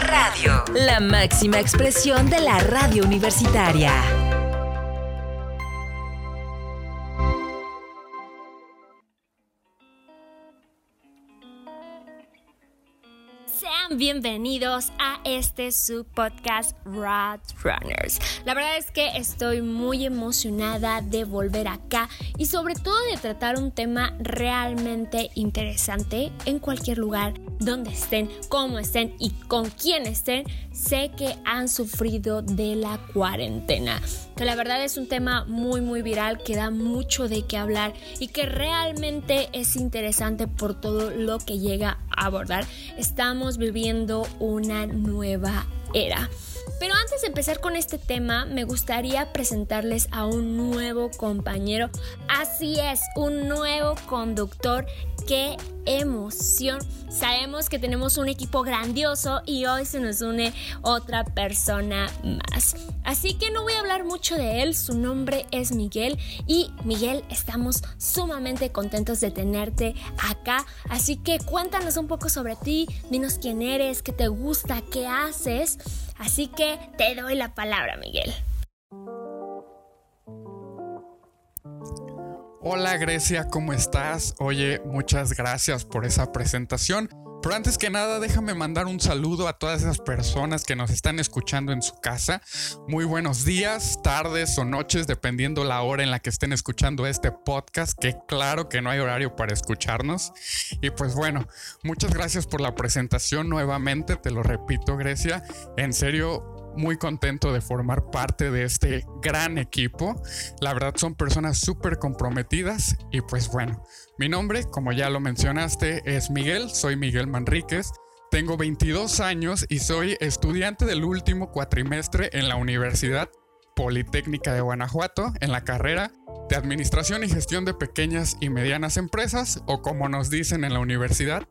Radio, la máxima expresión de la radio universitaria. Bienvenidos a este su podcast Rad Runners. La verdad es que estoy muy emocionada de volver acá y sobre todo de tratar un tema realmente interesante en cualquier lugar donde estén, cómo estén y con quién estén. Sé que han sufrido de la cuarentena, que la verdad es un tema muy muy viral que da mucho de qué hablar y que realmente es interesante por todo lo que llega abordar. Estamos viviendo una nueva era. Pero antes de empezar con este tema, me gustaría presentarles a un nuevo compañero. Así es, un nuevo conductor. ¡Qué emoción! Sabemos que tenemos un equipo grandioso y hoy se nos une otra persona más. Así que no voy a hablar mucho de él, su nombre es Miguel y Miguel estamos sumamente contentos de tenerte acá. Así que cuéntanos un poco sobre ti, dinos quién eres, qué te gusta, qué haces. Así que te doy la palabra, Miguel. Hola Grecia, ¿cómo estás? Oye, muchas gracias por esa presentación. Pero antes que nada, déjame mandar un saludo a todas esas personas que nos están escuchando en su casa. Muy buenos días, tardes o noches, dependiendo la hora en la que estén escuchando este podcast, que claro que no hay horario para escucharnos. Y pues bueno, muchas gracias por la presentación nuevamente, te lo repito Grecia. En serio, muy contento de formar parte de este gran equipo. La verdad son personas súper comprometidas y pues bueno, mi nombre, como ya lo mencionaste, es Miguel, soy Miguel Manríquez. Tengo 22 años y soy estudiante del último cuatrimestre en la Universidad Politécnica de Guanajuato en la carrera de Administración y Gestión de Pequeñas y Medianas Empresas o como nos dicen en la universidad,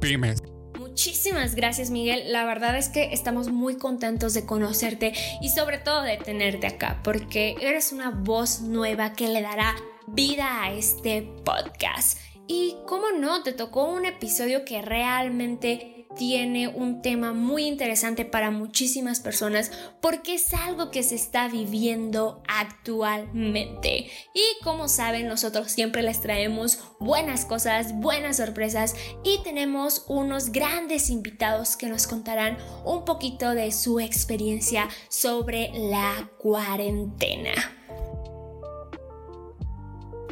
pymes. Muchísimas gracias Miguel, la verdad es que estamos muy contentos de conocerte y sobre todo de tenerte acá porque eres una voz nueva que le dará vida a este podcast. Y cómo no, te tocó un episodio que realmente tiene un tema muy interesante para muchísimas personas porque es algo que se está viviendo actualmente. Y como saben, nosotros siempre les traemos buenas cosas, buenas sorpresas y tenemos unos grandes invitados que nos contarán un poquito de su experiencia sobre la cuarentena.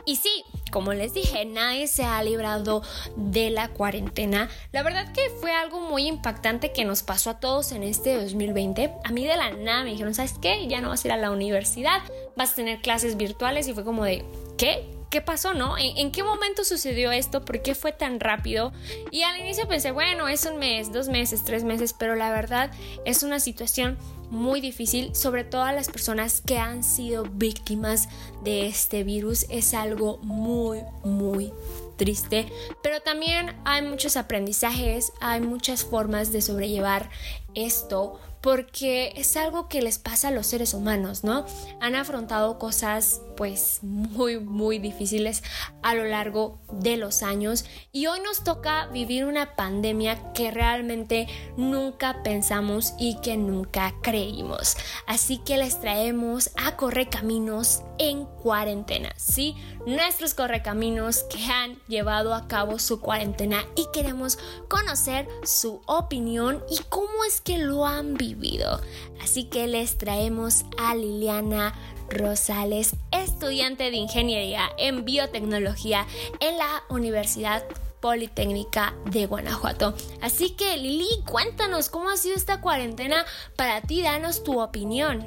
Y sí, como les dije, nadie se ha librado de la cuarentena. La verdad que fue algo muy impactante que nos pasó a todos en este 2020. A mí de la nada me dijeron, ¿sabes qué? Ya no vas a ir a la universidad, vas a tener clases virtuales y fue como de, ¿qué? ¿Qué pasó, no? ¿En, ¿En, qué momento sucedió esto? ¿Por qué fue tan rápido? Y al inicio pensé, bueno, es un mes, dos meses, tres meses, pero la verdad es una situación muy difícil, sobre todo a las personas que han sido víctimas de este virus. Es algo muy, muy triste, pero también hay muchos aprendizajes, hay muchas formas de sobrellevar esto porque es algo que les pasa a los seres humanos, ¿no? Han afrontado cosas pues muy muy difíciles a lo largo de los años y hoy nos toca vivir una pandemia que realmente nunca pensamos y que nunca creímos. Así que les traemos a Correcaminos en cuarentena, ¿sí? Nuestros correcaminos que han llevado a cabo su cuarentena y queremos conocer su opinión y cómo es que lo han vivido. Así que les traemos a Liliana Rosales, estudiante de ingeniería en biotecnología en la Universidad Politécnica de Guanajuato. Así que Lili, cuéntanos cómo ha sido esta cuarentena para ti, danos tu opinión.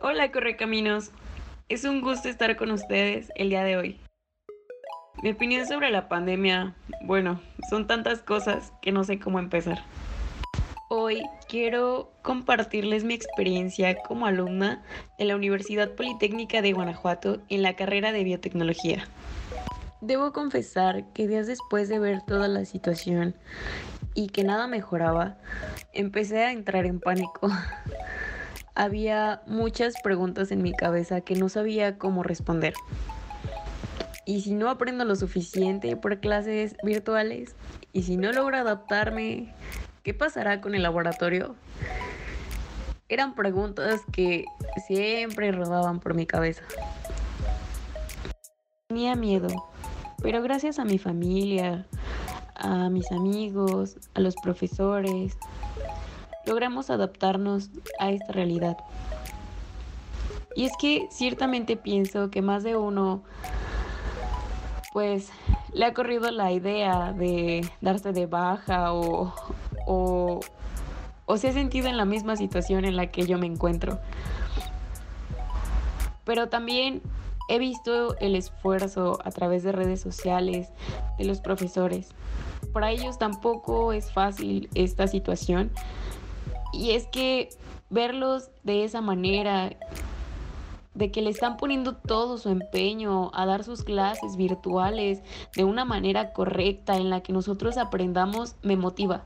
Hola Correcaminos, es un gusto estar con ustedes el día de hoy. Mi opinión sobre la pandemia, bueno, son tantas cosas que no sé cómo empezar. Hoy quiero compartirles mi experiencia como alumna de la Universidad Politécnica de Guanajuato en la carrera de biotecnología. Debo confesar que días después de ver toda la situación y que nada mejoraba, empecé a entrar en pánico. Había muchas preguntas en mi cabeza que no sabía cómo responder. Y si no aprendo lo suficiente por clases virtuales, y si no logro adaptarme, ¿Qué pasará con el laboratorio? Eran preguntas que siempre rodaban por mi cabeza. Tenía miedo, pero gracias a mi familia, a mis amigos, a los profesores, logramos adaptarnos a esta realidad. Y es que ciertamente pienso que más de uno, pues, le ha corrido la idea de darse de baja o, o, o se ha sentido en la misma situación en la que yo me encuentro. Pero también he visto el esfuerzo a través de redes sociales de los profesores. Para ellos tampoco es fácil esta situación. Y es que verlos de esa manera, de que le están poniendo todo su empeño a dar sus clases virtuales de una manera correcta en la que nosotros aprendamos, me motiva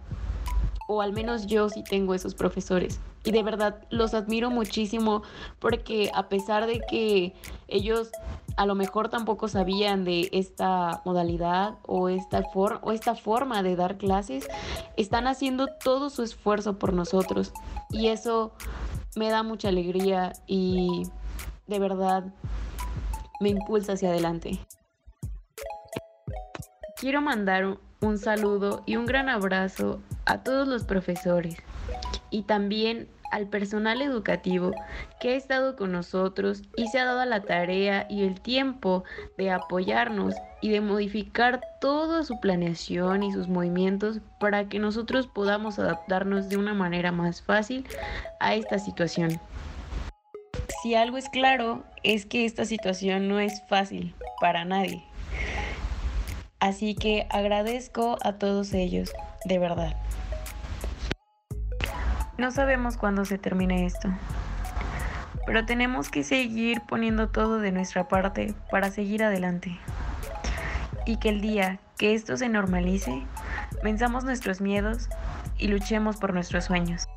o al menos yo sí tengo esos profesores. Y de verdad los admiro muchísimo porque a pesar de que ellos a lo mejor tampoco sabían de esta modalidad o esta, o esta forma de dar clases, están haciendo todo su esfuerzo por nosotros. Y eso me da mucha alegría y de verdad me impulsa hacia adelante. Quiero mandar un saludo y un gran abrazo a todos los profesores y también al personal educativo que ha estado con nosotros y se ha dado la tarea y el tiempo de apoyarnos y de modificar toda su planeación y sus movimientos para que nosotros podamos adaptarnos de una manera más fácil a esta situación. Si algo es claro, es que esta situación no es fácil para nadie. Así que agradezco a todos ellos, de verdad. No sabemos cuándo se termine esto, pero tenemos que seguir poniendo todo de nuestra parte para seguir adelante. Y que el día que esto se normalice, venzamos nuestros miedos y luchemos por nuestros sueños.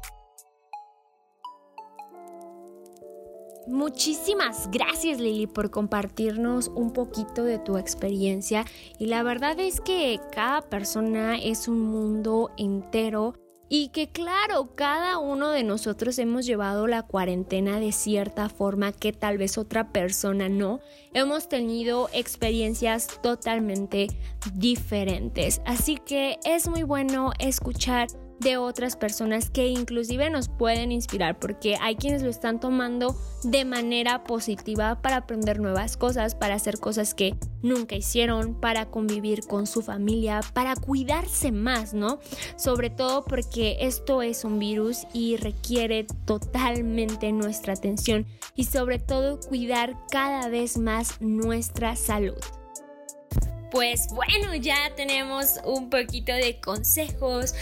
Muchísimas gracias Lili por compartirnos un poquito de tu experiencia y la verdad es que cada persona es un mundo entero y que claro, cada uno de nosotros hemos llevado la cuarentena de cierta forma que tal vez otra persona no. Hemos tenido experiencias totalmente diferentes. Así que es muy bueno escuchar de otras personas que inclusive nos pueden inspirar porque hay quienes lo están tomando de manera positiva para aprender nuevas cosas, para hacer cosas que nunca hicieron, para convivir con su familia, para cuidarse más, ¿no? Sobre todo porque esto es un virus y requiere totalmente nuestra atención y sobre todo cuidar cada vez más nuestra salud. Pues bueno, ya tenemos un poquito de consejos,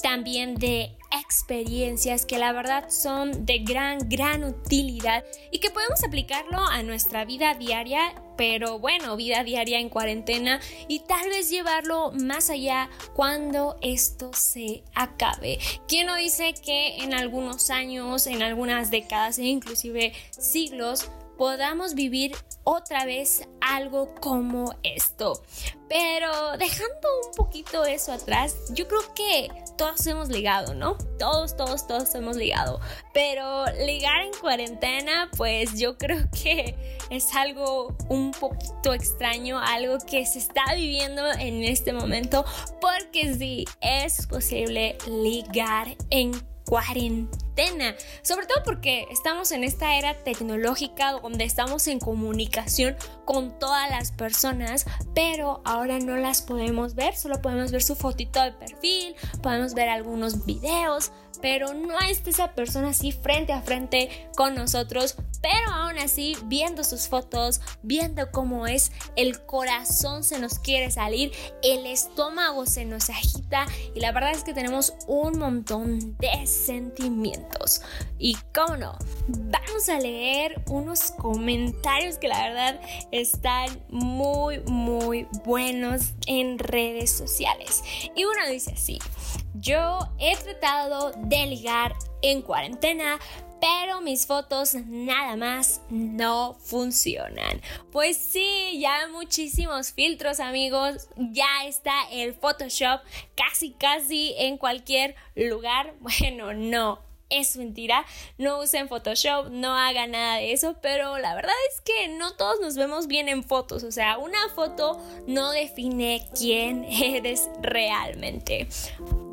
también de experiencias que la verdad son de gran, gran utilidad y que podemos aplicarlo a nuestra vida diaria, pero bueno, vida diaria en cuarentena y tal vez llevarlo más allá cuando esto se acabe. ¿Quién no dice que en algunos años, en algunas décadas e inclusive siglos, podamos vivir otra vez algo como esto. Pero dejando un poquito eso atrás, yo creo que todos hemos ligado, ¿no? Todos, todos, todos hemos ligado. Pero ligar en cuarentena, pues yo creo que es algo un poquito extraño, algo que se está viviendo en este momento, porque sí, es posible ligar en cuarentena. Sobre todo porque estamos en esta era tecnológica donde estamos en comunicación con todas las personas, pero ahora no las podemos ver, solo podemos ver su fotito de perfil, podemos ver algunos videos, pero no está esa persona así frente a frente con nosotros, pero aún así viendo sus fotos, viendo cómo es, el corazón se nos quiere salir, el estómago se nos agita y la verdad es que tenemos un montón de sentimientos. Y cómo no, vamos a leer unos comentarios que la verdad están muy, muy buenos en redes sociales. Y uno dice así, yo he tratado de ligar en cuarentena, pero mis fotos nada más no funcionan. Pues sí, ya muchísimos filtros amigos, ya está el Photoshop casi casi en cualquier lugar. Bueno, no, es mentira, no usen Photoshop, no hagan nada de eso, pero la verdad es que no todos nos vemos bien en fotos, o sea, una foto no define quién eres realmente.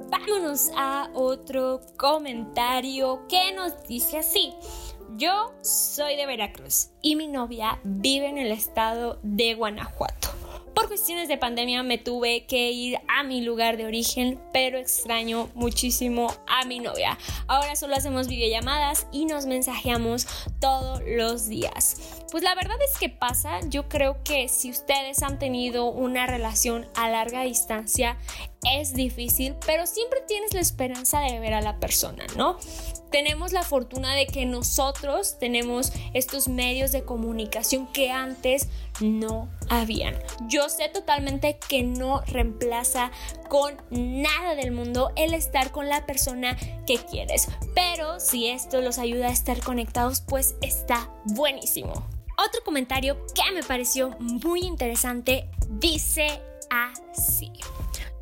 Vámonos a otro comentario que nos dice así. Yo soy de Veracruz y mi novia vive en el estado de Guanajuato. Por cuestiones de pandemia me tuve que ir a mi lugar de origen, pero extraño muchísimo a mi novia. Ahora solo hacemos videollamadas y nos mensajeamos todos los días. Pues la verdad es que pasa, yo creo que si ustedes han tenido una relación a larga distancia, es difícil, pero siempre tienes la esperanza de ver a la persona, ¿no? Tenemos la fortuna de que nosotros tenemos estos medios de comunicación que antes no habían. Yo sé totalmente que no reemplaza con nada del mundo el estar con la persona que quieres, pero si esto los ayuda a estar conectados, pues está buenísimo. Otro comentario que me pareció muy interesante dice así.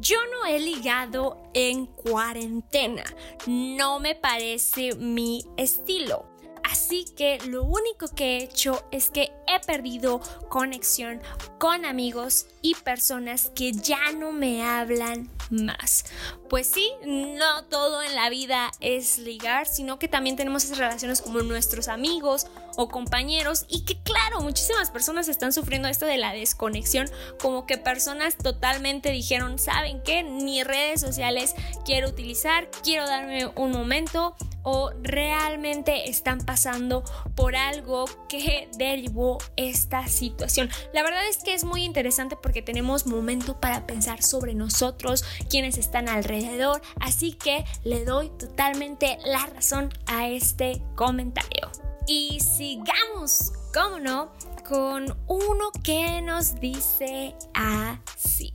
Yo no he ligado en cuarentena. No me parece mi estilo. Así que lo único que he hecho es que he perdido conexión con amigos y personas que ya no me hablan más. Pues sí, no todo en la vida es ligar, sino que también tenemos esas relaciones como nuestros amigos o compañeros y que claro, muchísimas personas están sufriendo esto de la desconexión, como que personas totalmente dijeron, ¿saben qué? Ni redes sociales quiero utilizar, quiero darme un momento o realmente están pasando por algo que derivó esta situación. La verdad es que es muy interesante porque tenemos momento para pensar sobre nosotros, quienes están alrededor, así que le doy totalmente la razón a este comentario. Y sigamos, cómo no, con uno que nos dice así.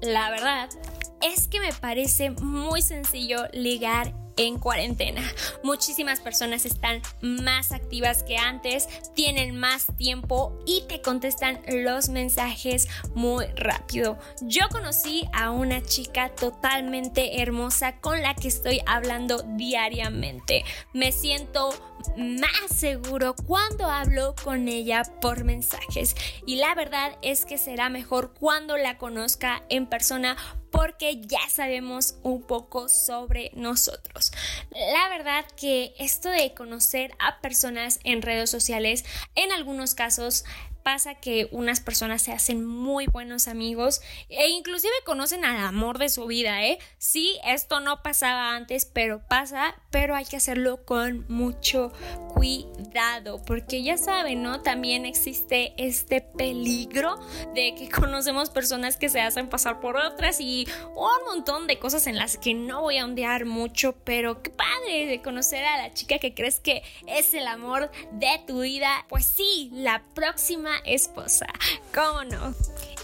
La verdad es que me parece muy sencillo ligar en cuarentena. Muchísimas personas están más activas que antes, tienen más tiempo y te contestan los mensajes muy rápido. Yo conocí a una chica totalmente hermosa con la que estoy hablando diariamente. Me siento más seguro cuando hablo con ella por mensajes y la verdad es que será mejor cuando la conozca en persona porque ya sabemos un poco sobre nosotros. La verdad que esto de conocer a personas en redes sociales en algunos casos pasa que unas personas se hacen muy buenos amigos e inclusive conocen al amor de su vida, ¿eh? Sí, esto no pasaba antes, pero pasa, pero hay que hacerlo con mucho cuidado, porque ya saben, ¿no? También existe este peligro de que conocemos personas que se hacen pasar por otras y un montón de cosas en las que no voy a ondear mucho, pero qué padre de conocer a la chica que crees que es el amor de tu vida. Pues sí, la próxima esposa. ¿Cómo no?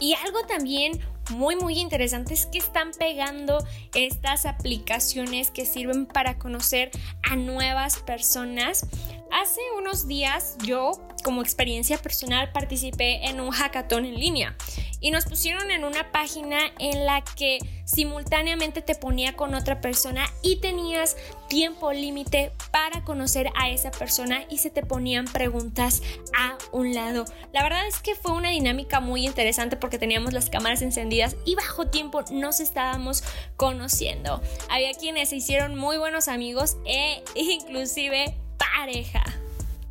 Y algo también muy muy interesante es que están pegando estas aplicaciones que sirven para conocer a nuevas personas. Hace unos días yo como experiencia personal participé en un hackathon en línea y nos pusieron en una página en la que simultáneamente te ponía con otra persona y tenías tiempo límite para conocer a esa persona y se te ponían preguntas a un lado. La verdad es que fue una dinámica muy interesante porque teníamos las cámaras encendidas y bajo tiempo nos estábamos conociendo. Había quienes se hicieron muy buenos amigos e inclusive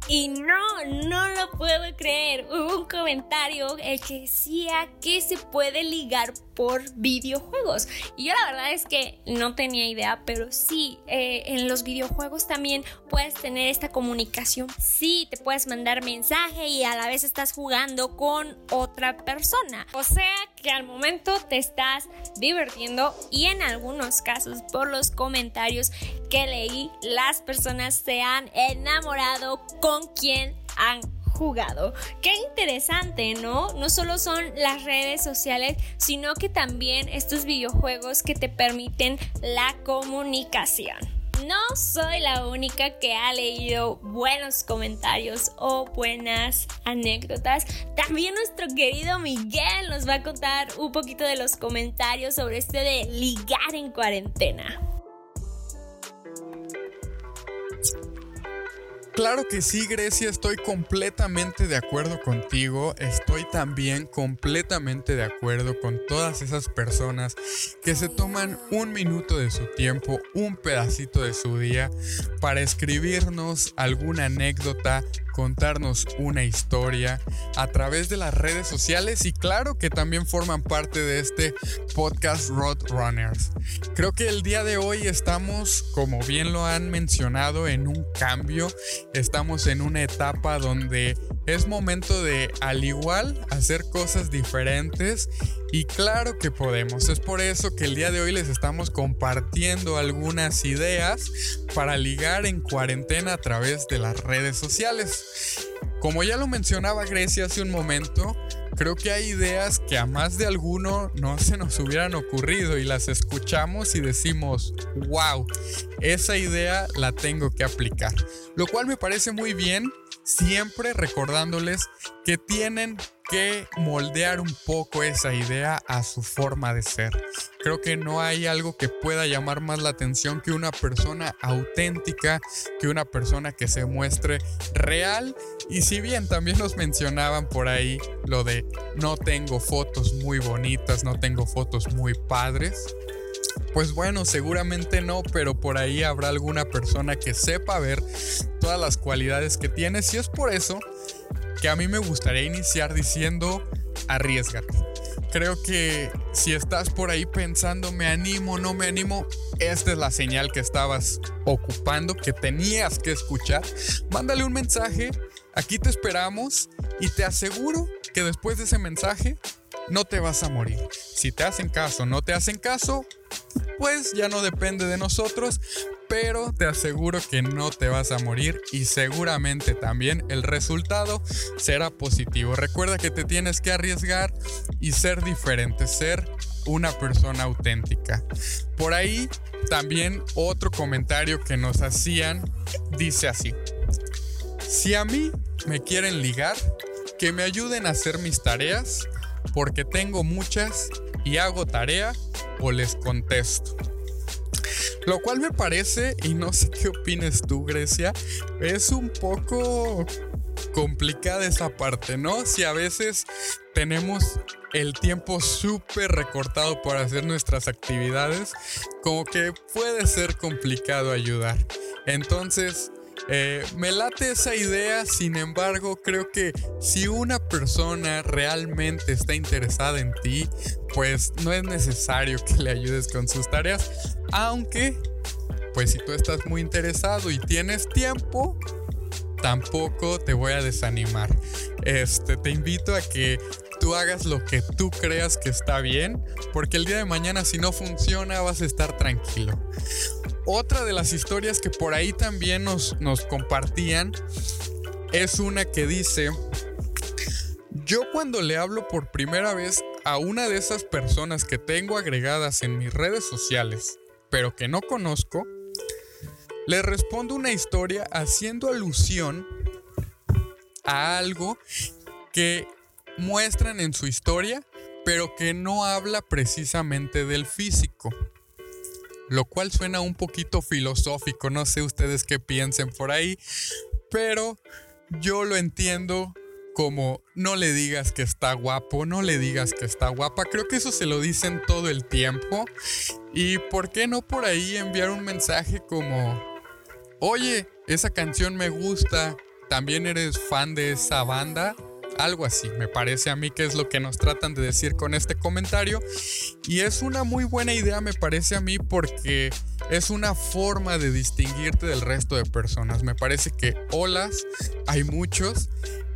Y no, no lo puedo creer. Hubo un comentario el que decía que se puede ligar por videojuegos. Y yo la verdad es que no tenía idea, pero sí, eh, en los videojuegos también puedes tener esta comunicación. Sí, te puedes mandar mensaje y a la vez estás jugando con otra persona. O sea que al momento te estás divirtiendo y en algunos casos por los comentarios que leí, las personas se han enamorado con quien han jugado. Qué interesante, ¿no? No solo son las redes sociales, sino que también estos videojuegos que te permiten la comunicación. no soy la única que ha leído buenos comentarios o buenas anécdotas. También nuestro querido Miguel nos va a contar un poquito de los comentarios sobre este de ligar en cuarentena. Claro que sí, Grecia, estoy completamente de acuerdo contigo. Estoy también completamente de acuerdo con todas esas personas que se toman un minuto de su tiempo, un pedacito de su día, para escribirnos alguna anécdota, contarnos una historia a través de las redes sociales y claro que también forman parte de este podcast Roadrunners. Creo que el día de hoy estamos, como bien lo han mencionado, en un cambio, estamos en una etapa donde es momento de al igual hacer cosas diferentes y claro que podemos. Es por eso que el día de hoy les estamos compartiendo algunas ideas para ligar en cuarentena a través de las redes sociales. Como ya lo mencionaba Grecia hace un momento, creo que hay ideas que a más de alguno no se nos hubieran ocurrido y las escuchamos y decimos, wow, esa idea la tengo que aplicar. Lo cual me parece muy bien siempre recordándoles que tienen que moldear un poco esa idea a su forma de ser. Creo que no hay algo que pueda llamar más la atención que una persona auténtica, que una persona que se muestre real. Y si bien también nos mencionaban por ahí lo de no tengo fotos muy bonitas, no tengo fotos muy padres, pues bueno, seguramente no, pero por ahí habrá alguna persona que sepa ver todas las cualidades que tienes y es por eso que a mí me gustaría iniciar diciendo arriesgate. Creo que si estás por ahí pensando me animo, no me animo, esta es la señal que estabas ocupando, que tenías que escuchar. Mándale un mensaje, aquí te esperamos y te aseguro que después de ese mensaje no te vas a morir. Si te hacen caso, no te hacen caso, pues ya no depende de nosotros, pero te aseguro que no te vas a morir y seguramente también el resultado será positivo. Recuerda que te tienes que arriesgar y ser diferente, ser una persona auténtica. Por ahí también otro comentario que nos hacían dice así. Si a mí me quieren ligar, que me ayuden a hacer mis tareas, porque tengo muchas y hago tarea o les contesto. Lo cual me parece, y no sé qué opines tú, Grecia, es un poco complicada esa parte, ¿no? Si a veces tenemos el tiempo súper recortado para hacer nuestras actividades, como que puede ser complicado ayudar. Entonces, eh, me late esa idea, sin embargo, creo que si una persona realmente está interesada en ti, pues no es necesario que le ayudes con sus tareas, aunque, pues si tú estás muy interesado y tienes tiempo, tampoco te voy a desanimar. Este, te invito a que tú hagas lo que tú creas que está bien, porque el día de mañana si no funciona vas a estar tranquilo. Otra de las historias que por ahí también nos, nos compartían es una que dice, yo cuando le hablo por primera vez a una de esas personas que tengo agregadas en mis redes sociales, pero que no conozco, le respondo una historia haciendo alusión a algo que muestran en su historia, pero que no habla precisamente del físico lo cual suena un poquito filosófico, no sé ustedes qué piensen por ahí, pero yo lo entiendo como no le digas que está guapo, no le digas que está guapa, creo que eso se lo dicen todo el tiempo y por qué no por ahí enviar un mensaje como, oye, esa canción me gusta, también eres fan de esa banda, algo así, me parece a mí que es lo que nos tratan de decir con este comentario. Y es una muy buena idea, me parece a mí, porque es una forma de distinguirte del resto de personas. Me parece que olas hay muchos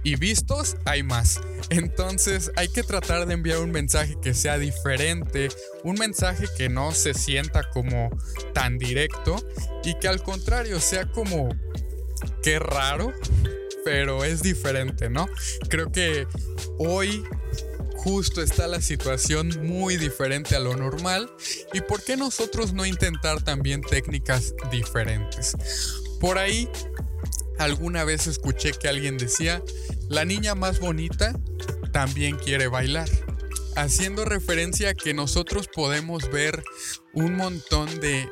y vistos hay más. Entonces hay que tratar de enviar un mensaje que sea diferente, un mensaje que no se sienta como tan directo y que al contrario sea como, qué raro, pero es diferente, ¿no? Creo que hoy justo está la situación muy diferente a lo normal y por qué nosotros no intentar también técnicas diferentes. Por ahí alguna vez escuché que alguien decía, la niña más bonita también quiere bailar haciendo referencia a que nosotros podemos ver un montón de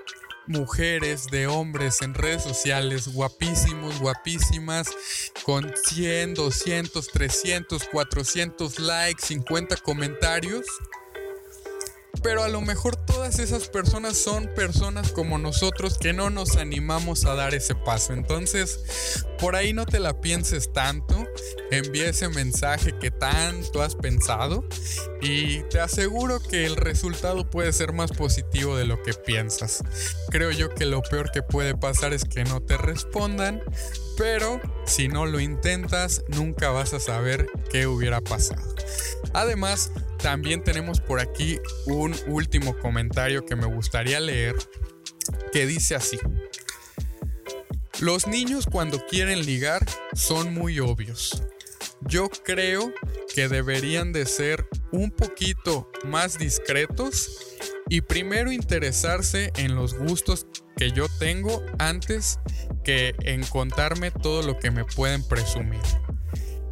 mujeres, de hombres en redes sociales, guapísimos, guapísimas, con 100, 200, 300, 400 likes, 50 comentarios. Pero a lo mejor todas esas personas son personas como nosotros que no nos animamos a dar ese paso. Entonces, por ahí no te la pienses tanto. Envía ese mensaje que tanto has pensado. Y te aseguro que el resultado puede ser más positivo de lo que piensas. Creo yo que lo peor que puede pasar es que no te respondan. Pero si no lo intentas, nunca vas a saber qué hubiera pasado. Además, también tenemos por aquí un último comentario que me gustaría leer que dice así. Los niños cuando quieren ligar son muy obvios. Yo creo que deberían de ser un poquito más discretos y primero interesarse en los gustos que yo tengo antes que en contarme todo lo que me pueden presumir.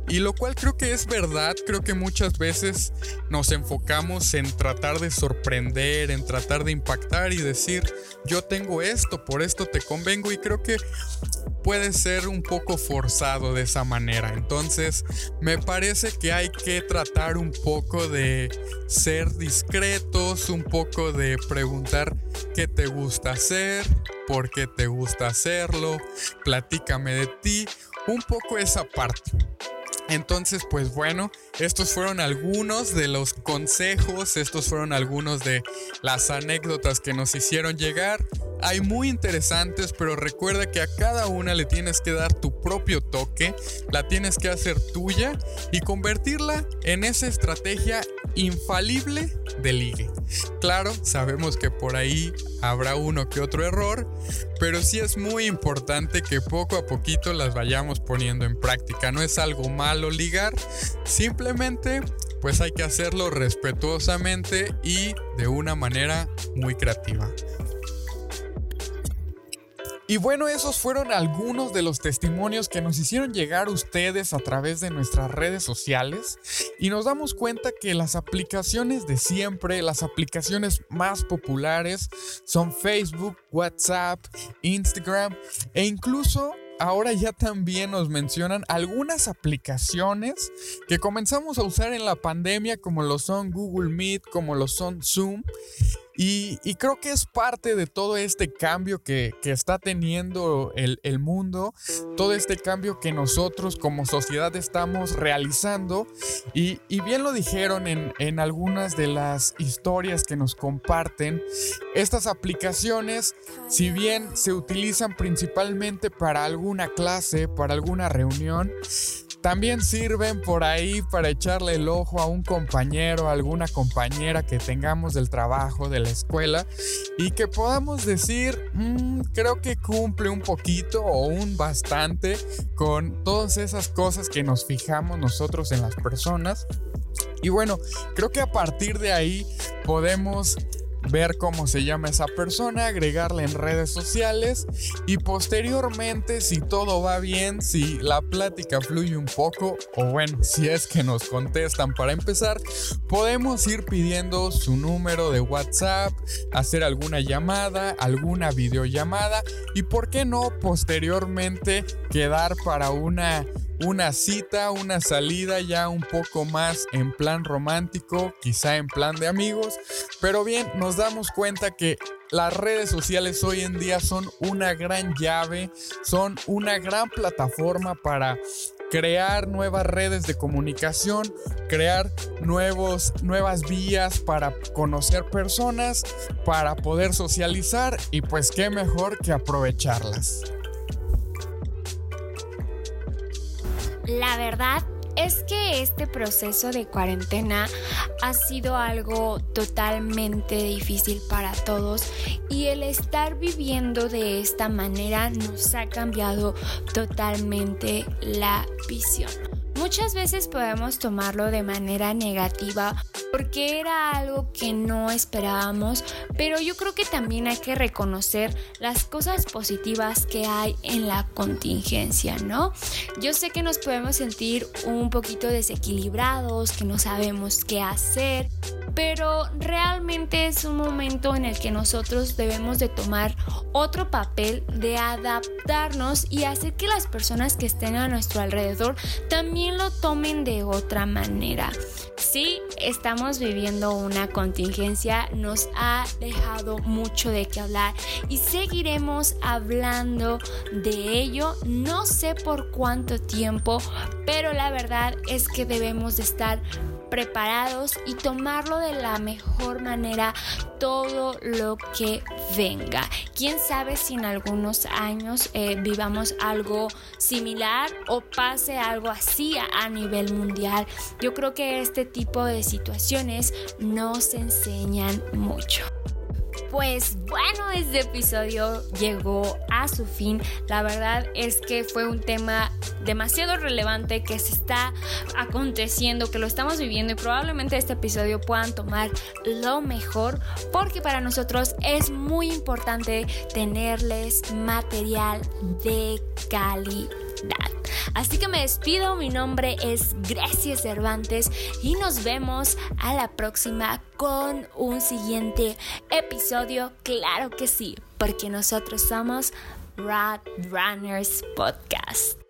Y lo cual creo que es verdad, creo que muchas veces nos enfocamos en tratar de sorprender, en tratar de impactar y decir, yo tengo esto, por esto te convengo y creo que puede ser un poco forzado de esa manera. Entonces, me parece que hay que tratar un poco de ser discretos, un poco de preguntar qué te gusta hacer, por qué te gusta hacerlo, platícame de ti, un poco esa parte. Entonces, pues bueno, estos fueron algunos de los consejos, estos fueron algunos de las anécdotas que nos hicieron llegar. Hay muy interesantes, pero recuerda que a cada una le tienes que dar tu propio toque, la tienes que hacer tuya y convertirla en esa estrategia infalible de ligue. Claro, sabemos que por ahí habrá uno que otro error, pero sí es muy importante que poco a poquito las vayamos poniendo en práctica. No es algo malo ligar, simplemente pues hay que hacerlo respetuosamente y de una manera muy creativa. Y bueno, esos fueron algunos de los testimonios que nos hicieron llegar ustedes a través de nuestras redes sociales. Y nos damos cuenta que las aplicaciones de siempre, las aplicaciones más populares son Facebook, WhatsApp, Instagram e incluso ahora ya también nos mencionan algunas aplicaciones que comenzamos a usar en la pandemia como lo son Google Meet, como lo son Zoom y, creo que es parte de todo este cambio que, está teniendo el, mundo, todo este cambio que nosotros como sociedad estamos realizando. Y, bien lo dijeron en, algunas de las historias que nos comparten, estas aplicaciones, si bien se utilizan principalmente para alguna clase, para alguna reunión, también sirven por ahí para echarle el ojo a un compañero, a alguna compañera que tengamos del trabajo, de la escuela, y que podamos decir, mm, creo que cumple un poquito o un bastante con todas esas cosas que nos fijamos nosotros en las personas. Y bueno, creo que a partir de ahí podemos ver cómo se llama esa persona, agregarla en redes sociales y posteriormente si todo va bien, si la plática fluye un poco o bueno, si es que nos contestan. Para empezar, podemos ir pidiendo su número de WhatsApp, hacer alguna llamada, alguna videollamada y por qué no posteriormente quedar para una una cita, una salida ya un poco más en plan romántico, quizá en plan de amigos, pero bien, nos damos cuenta que las redes sociales hoy en día son una gran llave, son una gran plataforma para crear nuevas redes de comunicación, crear nuevos, nuevas vías para conocer personas, para poder socializar y pues qué mejor que aprovecharlas. La verdad es que este proceso de cuarentena ha sido algo totalmente difícil para todos y el estar viviendo de esta manera nos ha cambiado totalmente la visión. Muchas veces podemos tomarlo de manera negativa porque era algo que no esperábamos, pero yo creo que también hay que reconocer las cosas positivas que hay en la contingencia, ¿no? Yo sé que nos podemos sentir un poquito desequilibrados, que no sabemos qué hacer, pero realmente es un momento en el que nosotros debemos de tomar otro papel de adaptarnos y hacer que las personas que estén a nuestro alrededor también lo tomen de otra manera. Sí, estamos viviendo una contingencia, nos ha dejado mucho de qué hablar y seguiremos hablando de ello, no sé por cuánto tiempo, pero la verdad es que debemos de estar preparados y tomarlo de la mejor manera todo lo que venga. Quién sabe si en algunos años eh, vivamos algo similar o pase algo así a, a nivel mundial. Yo creo que este tipo de situaciones nos enseñan mucho. Pues bueno, este episodio llegó a su fin. La verdad es que fue un tema demasiado relevante que se está aconteciendo, que lo estamos viviendo y probablemente este episodio puedan tomar lo mejor porque para nosotros es muy importante tenerles material de calidad. Así que me despido, mi nombre es Grecia Cervantes y nos vemos a la próxima con un siguiente episodio, claro que sí, porque nosotros somos Rad Runners Podcast.